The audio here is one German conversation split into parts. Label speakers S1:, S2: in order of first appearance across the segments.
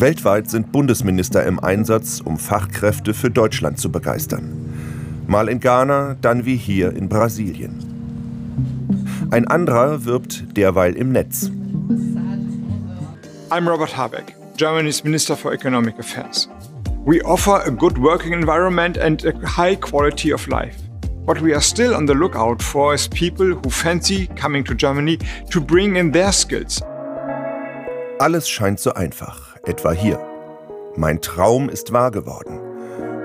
S1: Weltweit sind Bundesminister im Einsatz, um Fachkräfte für Deutschland zu begeistern. Mal in Ghana, dann wie hier in Brasilien. Ein anderer wirbt derweil im Netz.
S2: I'm Robert Habeck, Germany's Minister for Economic Affairs. We offer a good working environment and a high quality of life. What we are still on the lookout for is people who fancy coming to Germany to bring in their skills.
S1: Alles scheint so einfach, etwa hier. Mein Traum ist wahr geworden.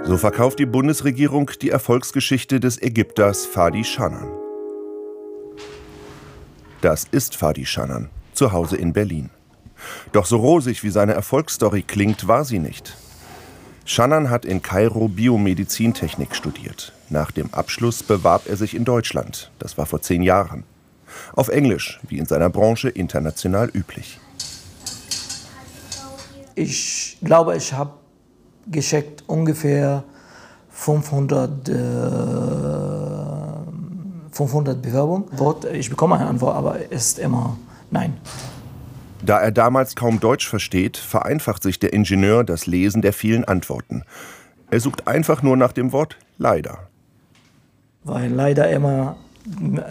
S1: So verkauft die Bundesregierung die Erfolgsgeschichte des Ägypters Fadi Shannan. Das ist Fadi Shannan, zu Hause in Berlin. Doch so rosig wie seine Erfolgsstory klingt, war sie nicht. Shannan hat in Kairo Biomedizintechnik studiert. Nach dem Abschluss bewarb er sich in Deutschland. Das war vor zehn Jahren. Auf Englisch, wie in seiner Branche international üblich.
S3: Ich glaube, ich habe geschickt ungefähr 500, äh, 500 Bewerbungen. Ich bekomme eine Antwort, aber es ist immer nein.
S1: Da er damals kaum Deutsch versteht, vereinfacht sich der Ingenieur das Lesen der vielen Antworten. Er sucht einfach nur nach dem Wort leider.
S3: Weil leider immer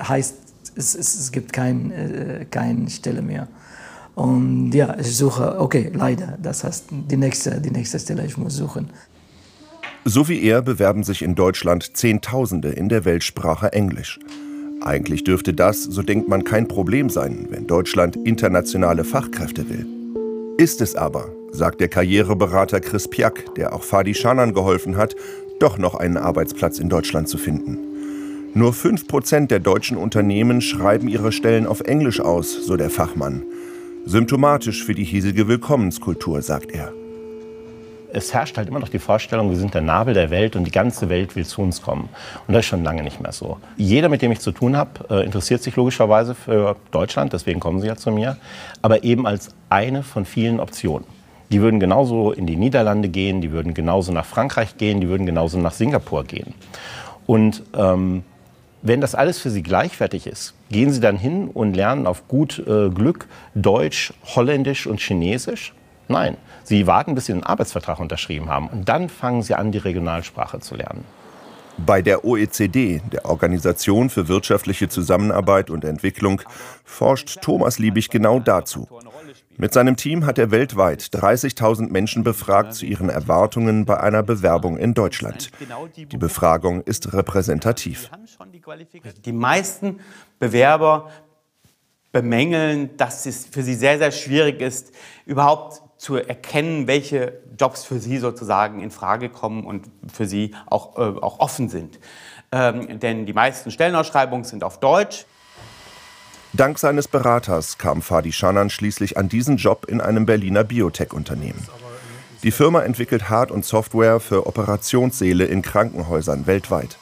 S3: heißt, es, es, es gibt kein, äh, keine Stelle mehr. Und ja, ich suche, okay, leider, das heißt die nächste, die nächste Stelle, ich muss suchen.
S1: So wie er bewerben sich in Deutschland Zehntausende in der Weltsprache Englisch. Eigentlich dürfte das, so denkt man, kein Problem sein, wenn Deutschland internationale Fachkräfte will. Ist es aber, sagt der Karriereberater Chris Piak, der auch Fadi Schanan geholfen hat, doch noch einen Arbeitsplatz in Deutschland zu finden. Nur 5% der deutschen Unternehmen schreiben ihre Stellen auf Englisch aus, so der Fachmann. Symptomatisch für die hiesige Willkommenskultur, sagt er
S4: es herrscht halt immer noch die Vorstellung, wir sind der Nabel der Welt und die ganze Welt will zu uns kommen. Und das ist schon lange nicht mehr so. Jeder, mit dem ich zu tun habe, äh, interessiert sich logischerweise für Deutschland, deswegen kommen sie ja zu mir, aber eben als eine von vielen Optionen. Die würden genauso in die Niederlande gehen, die würden genauso nach Frankreich gehen, die würden genauso nach Singapur gehen. Und ähm, wenn das alles für Sie gleichwertig ist, gehen Sie dann hin und lernen auf gut äh, Glück Deutsch, Holländisch und Chinesisch? Nein, Sie warten, bis Sie einen Arbeitsvertrag unterschrieben haben. Und dann fangen Sie an, die Regionalsprache zu lernen.
S1: Bei der OECD, der Organisation für wirtschaftliche Zusammenarbeit und Entwicklung, forscht Thomas Liebig genau dazu. Mit seinem Team hat er weltweit 30.000 Menschen befragt zu ihren Erwartungen bei einer Bewerbung in Deutschland. Die Befragung ist repräsentativ.
S5: Die meisten Bewerber bemängeln, dass es für sie sehr, sehr schwierig ist, überhaupt zu erkennen, welche Jobs für sie sozusagen in Frage kommen und für sie auch, äh, auch offen sind. Ähm, denn die meisten Stellenausschreibungen sind auf Deutsch.
S1: Dank seines Beraters kam Fadi Schanan schließlich an diesen Job in einem Berliner Biotech-Unternehmen. Die Firma entwickelt Hard- und Software für Operationssäle in Krankenhäusern weltweit.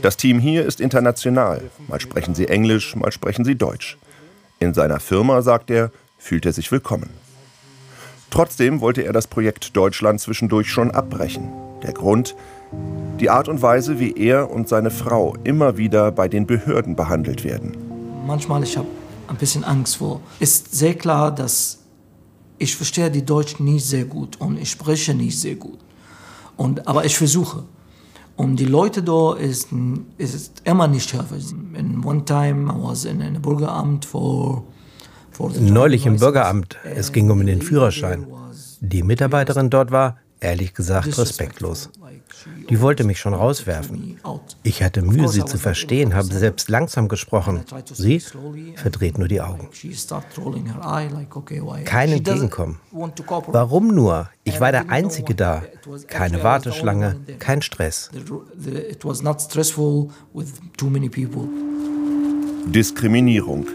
S1: Das Team hier ist international. Mal sprechen sie Englisch, mal sprechen sie Deutsch. In seiner Firma, sagt er, fühlt er sich willkommen. Trotzdem wollte er das Projekt Deutschland zwischendurch schon abbrechen. Der Grund? Die Art und Weise, wie er und seine Frau immer wieder bei den Behörden behandelt werden.
S3: Manchmal ich habe ein bisschen Angst vor. Ist sehr klar, dass ich verstehe die Deutschen nicht sehr gut und ich spreche nicht sehr gut. Und, aber ich versuche. Und die Leute da ist, ist immer nicht höflich. In one time I was in einem Bürgeramt for
S6: Neulich im Bürgeramt. Es ging um den Führerschein. Die Mitarbeiterin dort war, ehrlich gesagt, respektlos. Die wollte mich schon rauswerfen. Ich hatte Mühe, sie zu verstehen, habe selbst langsam gesprochen. Sie verdreht nur die Augen. Kein Entgegenkommen. Warum nur? Ich war der Einzige da. Keine Warteschlange, kein Stress.
S1: Diskriminierung.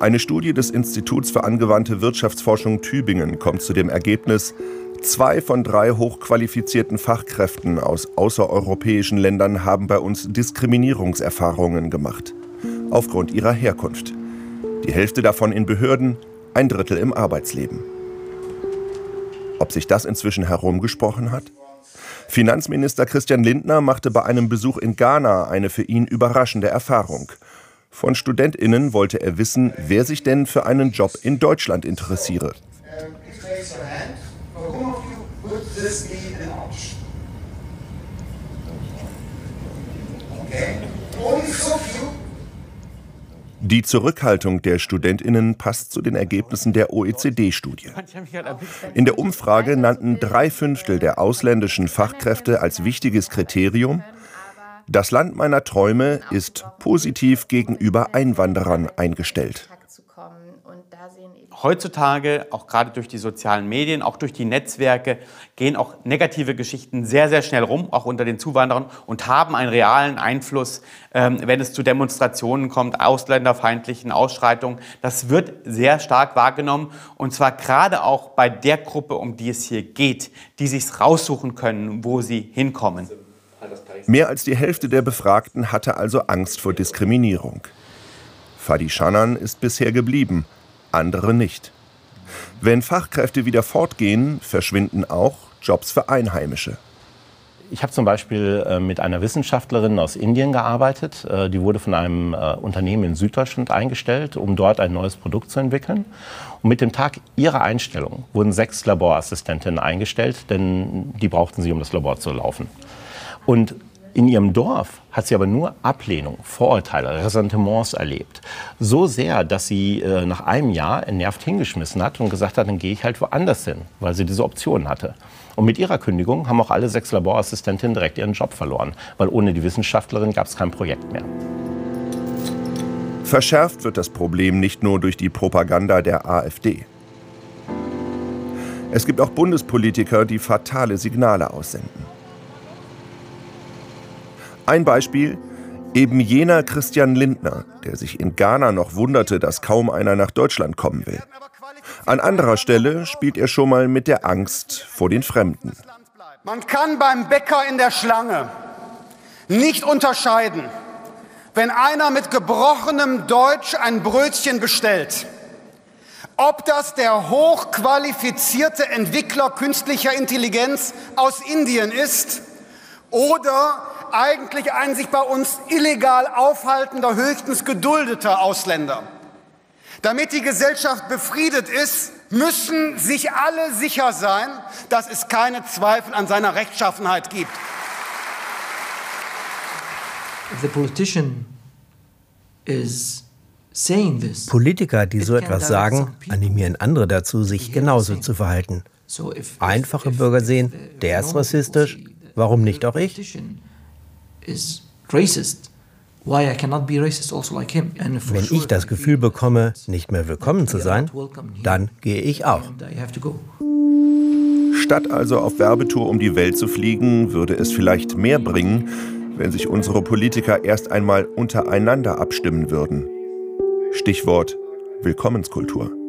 S1: Eine Studie des Instituts für angewandte Wirtschaftsforschung Tübingen kommt zu dem Ergebnis, zwei von drei hochqualifizierten Fachkräften aus außereuropäischen Ländern haben bei uns Diskriminierungserfahrungen gemacht. Aufgrund ihrer Herkunft. Die Hälfte davon in Behörden, ein Drittel im Arbeitsleben. Ob sich das inzwischen herumgesprochen hat? Finanzminister Christian Lindner machte bei einem Besuch in Ghana eine für ihn überraschende Erfahrung. Von StudentInnen wollte er wissen, wer sich denn für einen Job in Deutschland interessiere. Die Zurückhaltung der Studentinnen passt zu den Ergebnissen der OECD-Studie. In der Umfrage nannten drei Fünftel der ausländischen Fachkräfte als wichtiges Kriterium, das Land meiner Träume ist positiv gegenüber Einwanderern eingestellt
S5: heutzutage, auch gerade durch die sozialen Medien, auch durch die Netzwerke, gehen auch negative Geschichten sehr, sehr schnell rum, auch unter den Zuwanderern, und haben einen realen Einfluss, ähm, wenn es zu Demonstrationen kommt, ausländerfeindlichen Ausschreitungen. Das wird sehr stark wahrgenommen, und zwar gerade auch bei der Gruppe, um die es hier geht, die sich raussuchen können, wo sie hinkommen.
S1: Mehr als die Hälfte der Befragten hatte also Angst vor Diskriminierung. Fadi Shannan ist bisher geblieben andere nicht. Wenn Fachkräfte wieder fortgehen, verschwinden auch Jobs für Einheimische.
S4: Ich habe zum Beispiel äh, mit einer Wissenschaftlerin aus Indien gearbeitet. Äh, die wurde von einem äh, Unternehmen in Süddeutschland eingestellt, um dort ein neues Produkt zu entwickeln. Und mit dem Tag ihrer Einstellung wurden sechs Laborassistentinnen eingestellt, denn die brauchten sie, um das Labor zu laufen. Und in ihrem Dorf hat sie aber nur Ablehnung, Vorurteile, Ressentiments erlebt. So sehr, dass sie äh, nach einem Jahr entnervt hingeschmissen hat und gesagt hat, dann gehe ich halt woanders hin, weil sie diese Option hatte. Und mit ihrer Kündigung haben auch alle sechs Laborassistentinnen direkt ihren Job verloren, weil ohne die Wissenschaftlerin gab es kein Projekt mehr.
S1: Verschärft wird das Problem nicht nur durch die Propaganda der AfD. Es gibt auch Bundespolitiker, die fatale Signale aussenden. Ein Beispiel, eben jener Christian Lindner, der sich in Ghana noch wunderte, dass kaum einer nach Deutschland kommen will. An anderer Stelle spielt er schon mal mit der Angst vor den Fremden.
S7: Man kann beim Bäcker in der Schlange nicht unterscheiden, wenn einer mit gebrochenem Deutsch ein Brötchen bestellt, ob das der hochqualifizierte Entwickler künstlicher Intelligenz aus Indien ist oder eigentlich ein sich bei uns illegal aufhaltender, höchstens geduldeter Ausländer. Damit die Gesellschaft befriedet ist, müssen sich alle sicher sein, dass es keine Zweifel an seiner Rechtschaffenheit gibt.
S6: Politiker, die so etwas sagen, animieren andere dazu, sich genauso zu verhalten. Einfache Bürger sehen, der ist rassistisch, warum nicht auch ich?
S3: Is racist. Why I cannot be racist also like him.
S6: Wenn ich das Gefühl bekomme, nicht mehr willkommen zu sein, dann gehe ich auch.
S1: Statt also auf Werbetour um die Welt zu fliegen, würde es vielleicht mehr bringen, wenn sich unsere Politiker erst einmal untereinander abstimmen würden. Stichwort Willkommenskultur.